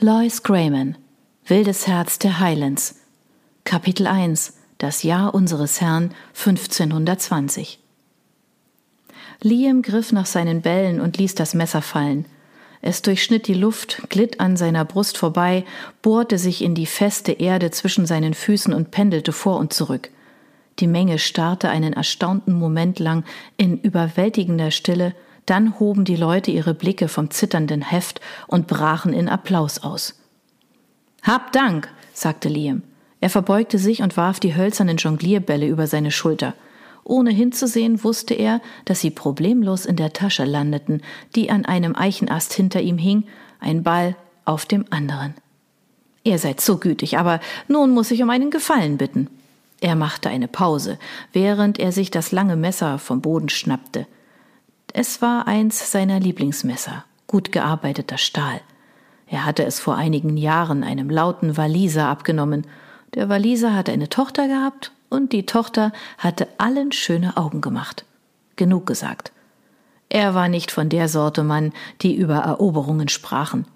Lois Grayman Wildes Herz der Highlands Kapitel 1 Das Jahr unseres Herrn 1520 Liam griff nach seinen Bällen und ließ das Messer fallen. Es durchschnitt die Luft, glitt an seiner Brust vorbei, bohrte sich in die feste Erde zwischen seinen Füßen und pendelte vor und zurück. Die Menge starrte einen erstaunten Moment lang in überwältigender Stille, dann hoben die Leute ihre Blicke vom zitternden Heft und brachen in Applaus aus. Hab Dank, sagte Liam. Er verbeugte sich und warf die hölzernen Jonglierbälle über seine Schulter. Ohne hinzusehen, wusste er, dass sie problemlos in der Tasche landeten, die an einem Eichenast hinter ihm hing, ein Ball auf dem anderen. Ihr seid so gütig, aber nun muss ich um einen Gefallen bitten. Er machte eine Pause, während er sich das lange Messer vom Boden schnappte. Es war eins seiner Lieblingsmesser, gut gearbeiteter Stahl. Er hatte es vor einigen Jahren einem lauten Waliser abgenommen. Der Waliser hatte eine Tochter gehabt und die Tochter hatte allen schöne Augen gemacht. Genug gesagt. Er war nicht von der Sorte Mann, die über Eroberungen sprachen.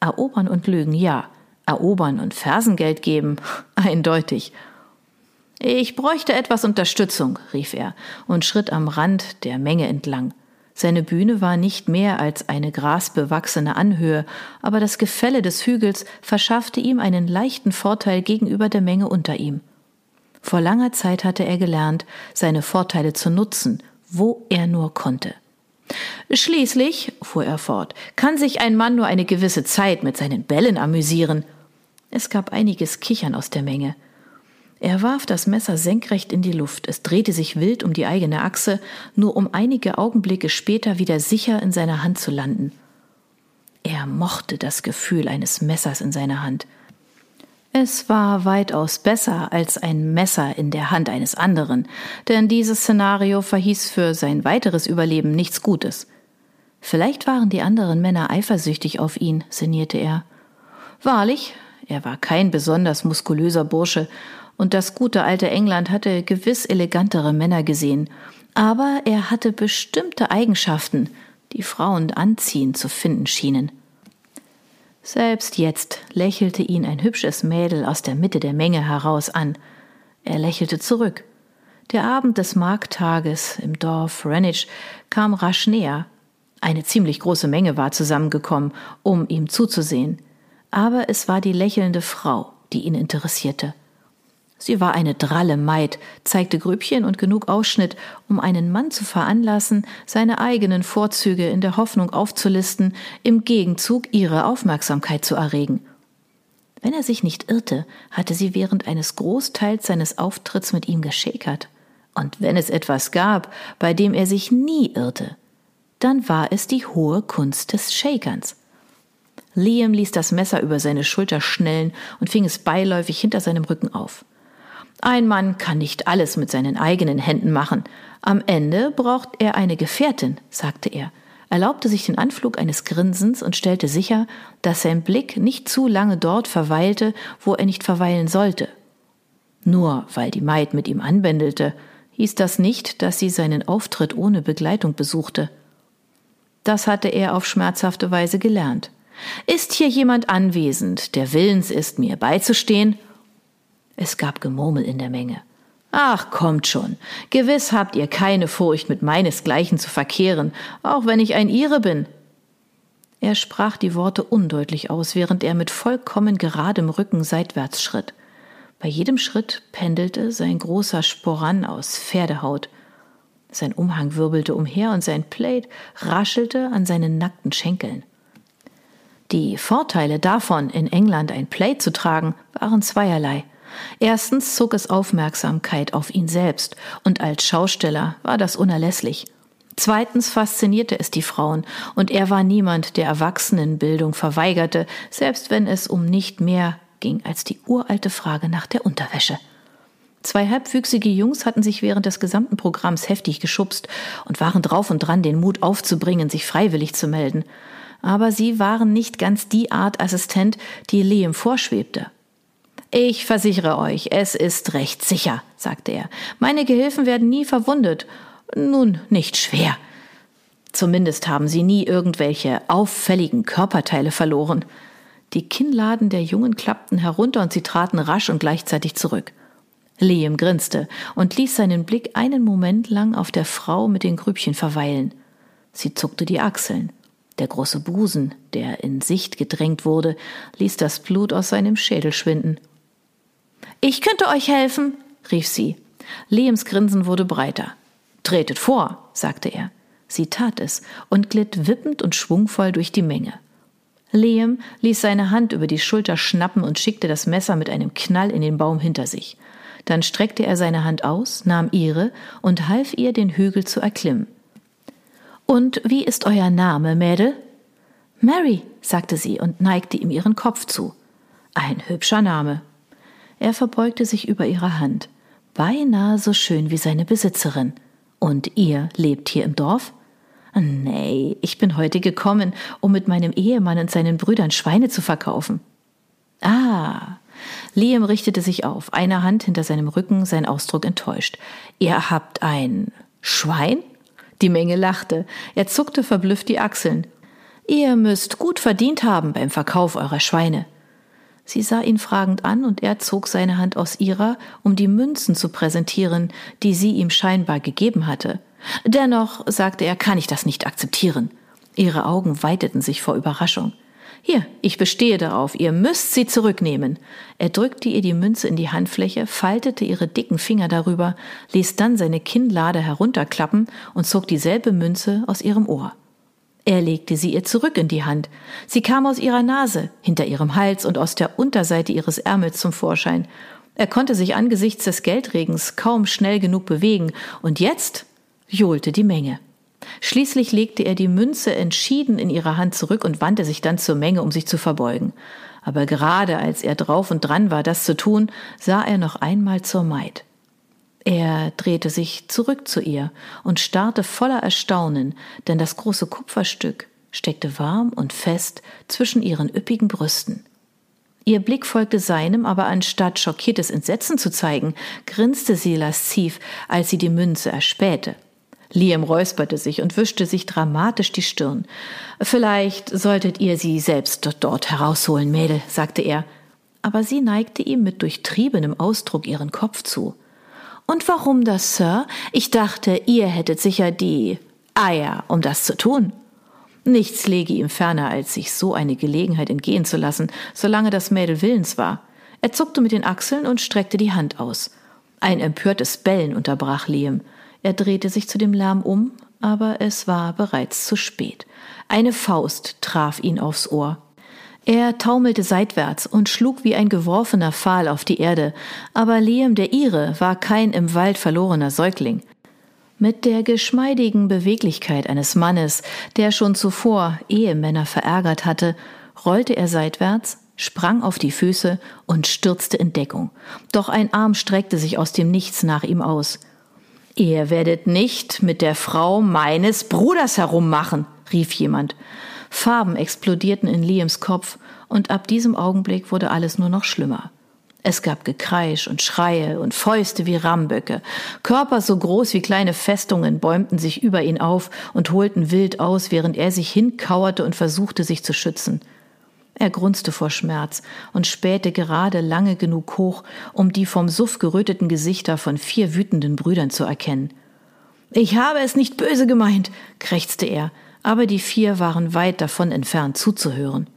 Erobern und Lügen, ja. Erobern und Fersengeld geben, eindeutig. Ich bräuchte etwas Unterstützung, rief er und schritt am Rand der Menge entlang. Seine Bühne war nicht mehr als eine grasbewachsene Anhöhe, aber das Gefälle des Hügels verschaffte ihm einen leichten Vorteil gegenüber der Menge unter ihm. Vor langer Zeit hatte er gelernt, seine Vorteile zu nutzen, wo er nur konnte. Schließlich, fuhr er fort, kann sich ein Mann nur eine gewisse Zeit mit seinen Bällen amüsieren. Es gab einiges Kichern aus der Menge. Er warf das Messer senkrecht in die Luft, es drehte sich wild um die eigene Achse, nur um einige Augenblicke später wieder sicher in seiner Hand zu landen. Er mochte das Gefühl eines Messers in seiner Hand. Es war weitaus besser als ein Messer in der Hand eines anderen, denn dieses Szenario verhieß für sein weiteres Überleben nichts Gutes. Vielleicht waren die anderen Männer eifersüchtig auf ihn, sinnierte er. Wahrlich, er war kein besonders muskulöser Bursche und das gute alte England hatte gewiss elegantere Männer gesehen, aber er hatte bestimmte Eigenschaften, die Frauen anziehend zu finden schienen. Selbst jetzt lächelte ihn ein hübsches Mädel aus der Mitte der Menge heraus an. Er lächelte zurück. Der Abend des Markttages im Dorf Greenwich kam rasch näher. Eine ziemlich große Menge war zusammengekommen, um ihm zuzusehen. Aber es war die lächelnde Frau, die ihn interessierte. Sie war eine dralle Maid, zeigte Grübchen und genug Ausschnitt, um einen Mann zu veranlassen, seine eigenen Vorzüge in der Hoffnung aufzulisten, im Gegenzug ihre Aufmerksamkeit zu erregen. Wenn er sich nicht irrte, hatte sie während eines Großteils seines Auftritts mit ihm geschäkert. Und wenn es etwas gab, bei dem er sich nie irrte, dann war es die hohe Kunst des Shakerns. Liam ließ das Messer über seine Schulter schnellen und fing es beiläufig hinter seinem Rücken auf. Ein Mann kann nicht alles mit seinen eigenen Händen machen. Am Ende braucht er eine Gefährtin, sagte er, erlaubte sich den Anflug eines Grinsens und stellte sicher, dass sein Blick nicht zu lange dort verweilte, wo er nicht verweilen sollte. Nur weil die Maid mit ihm anbändelte, hieß das nicht, dass sie seinen Auftritt ohne Begleitung besuchte. Das hatte er auf schmerzhafte Weise gelernt. Ist hier jemand anwesend, der willens ist, mir beizustehen? Es gab Gemurmel in der Menge. Ach, kommt schon. Gewiss habt ihr keine Furcht, mit meinesgleichen zu verkehren, auch wenn ich ein Ire bin. Er sprach die Worte undeutlich aus, während er mit vollkommen geradem Rücken seitwärts schritt. Bei jedem Schritt pendelte sein großer Sporan aus Pferdehaut. Sein Umhang wirbelte umher und sein Plaid raschelte an seinen nackten Schenkeln. Die Vorteile davon, in England ein Plaid zu tragen, waren zweierlei. Erstens zog es Aufmerksamkeit auf ihn selbst, und als Schausteller war das unerlässlich. Zweitens faszinierte es die Frauen, und er war niemand, der Erwachsenenbildung verweigerte, selbst wenn es um nicht mehr ging als die uralte Frage nach der Unterwäsche. Zwei halbwüchsige Jungs hatten sich während des gesamten Programms heftig geschubst und waren drauf und dran, den Mut aufzubringen, sich freiwillig zu melden. Aber sie waren nicht ganz die Art Assistent, die Liam vorschwebte. Ich versichere euch, es ist recht sicher, sagte er. Meine Gehilfen werden nie verwundet. Nun, nicht schwer. Zumindest haben sie nie irgendwelche auffälligen Körperteile verloren. Die Kinnladen der Jungen klappten herunter und sie traten rasch und gleichzeitig zurück. Liam grinste und ließ seinen Blick einen Moment lang auf der Frau mit den Grübchen verweilen. Sie zuckte die Achseln. Der große Busen, der in Sicht gedrängt wurde, ließ das Blut aus seinem Schädel schwinden. Ich könnte euch helfen, rief sie. Liams Grinsen wurde breiter. Tretet vor, sagte er. Sie tat es und glitt wippend und schwungvoll durch die Menge. Liam ließ seine Hand über die Schulter schnappen und schickte das Messer mit einem Knall in den Baum hinter sich. Dann streckte er seine Hand aus, nahm ihre und half ihr, den Hügel zu erklimmen. Und wie ist euer Name, Mädel? Mary, sagte sie und neigte ihm ihren Kopf zu. Ein hübscher Name. Er verbeugte sich über ihre Hand. Beinahe so schön wie seine Besitzerin. Und ihr lebt hier im Dorf? Nee, ich bin heute gekommen, um mit meinem Ehemann und seinen Brüdern Schweine zu verkaufen. Ah, Liam richtete sich auf, eine Hand hinter seinem Rücken, sein Ausdruck enttäuscht. Ihr habt ein Schwein? Die Menge lachte. Er zuckte verblüfft die Achseln. Ihr müsst gut verdient haben beim Verkauf eurer Schweine. Sie sah ihn fragend an und er zog seine Hand aus ihrer, um die Münzen zu präsentieren, die sie ihm scheinbar gegeben hatte. Dennoch, sagte er, kann ich das nicht akzeptieren. Ihre Augen weiteten sich vor Überraschung. Hier, ich bestehe darauf, ihr müsst sie zurücknehmen. Er drückte ihr die Münze in die Handfläche, faltete ihre dicken Finger darüber, ließ dann seine Kinnlade herunterklappen und zog dieselbe Münze aus ihrem Ohr. Er legte sie ihr zurück in die Hand. Sie kam aus ihrer Nase, hinter ihrem Hals und aus der Unterseite ihres Ärmels zum Vorschein. Er konnte sich angesichts des Geldregens kaum schnell genug bewegen, und jetzt johlte die Menge. Schließlich legte er die Münze entschieden in ihre Hand zurück und wandte sich dann zur Menge, um sich zu verbeugen. Aber gerade als er drauf und dran war, das zu tun, sah er noch einmal zur Maid. Er drehte sich zurück zu ihr und starrte voller Erstaunen, denn das große Kupferstück steckte warm und fest zwischen ihren üppigen Brüsten. Ihr Blick folgte seinem, aber anstatt schockiertes Entsetzen zu zeigen, grinste sie lasziv, als sie die Münze erspähte. Liam räusperte sich und wischte sich dramatisch die Stirn. Vielleicht solltet ihr sie selbst dort herausholen, Mädel, sagte er. Aber sie neigte ihm mit durchtriebenem Ausdruck ihren Kopf zu. Und warum das, Sir? Ich dachte, ihr hättet sicher die Eier, um das zu tun. Nichts lege ihm ferner, als sich so eine Gelegenheit entgehen zu lassen, solange das Mädel willens war. Er zuckte mit den Achseln und streckte die Hand aus. Ein empörtes Bellen unterbrach Liam. Er drehte sich zu dem Lärm um, aber es war bereits zu spät. Eine Faust traf ihn aufs Ohr. Er taumelte seitwärts und schlug wie ein geworfener Pfahl auf die Erde, aber Liam der Ire war kein im Wald verlorener Säugling. Mit der geschmeidigen Beweglichkeit eines Mannes, der schon zuvor Ehemänner verärgert hatte, rollte er seitwärts, sprang auf die Füße und stürzte in Deckung. Doch ein Arm streckte sich aus dem Nichts nach ihm aus. Ihr werdet nicht mit der Frau meines Bruders herummachen, rief jemand. Farben explodierten in Liams Kopf, und ab diesem Augenblick wurde alles nur noch schlimmer. Es gab Gekreisch und Schreie und Fäuste wie Rammböcke. Körper so groß wie kleine Festungen bäumten sich über ihn auf und holten wild aus, während er sich hinkauerte und versuchte, sich zu schützen. Er grunzte vor Schmerz und spähte gerade lange genug hoch, um die vom Suff geröteten Gesichter von vier wütenden Brüdern zu erkennen. Ich habe es nicht böse gemeint, krächzte er, aber die vier waren weit davon entfernt zuzuhören.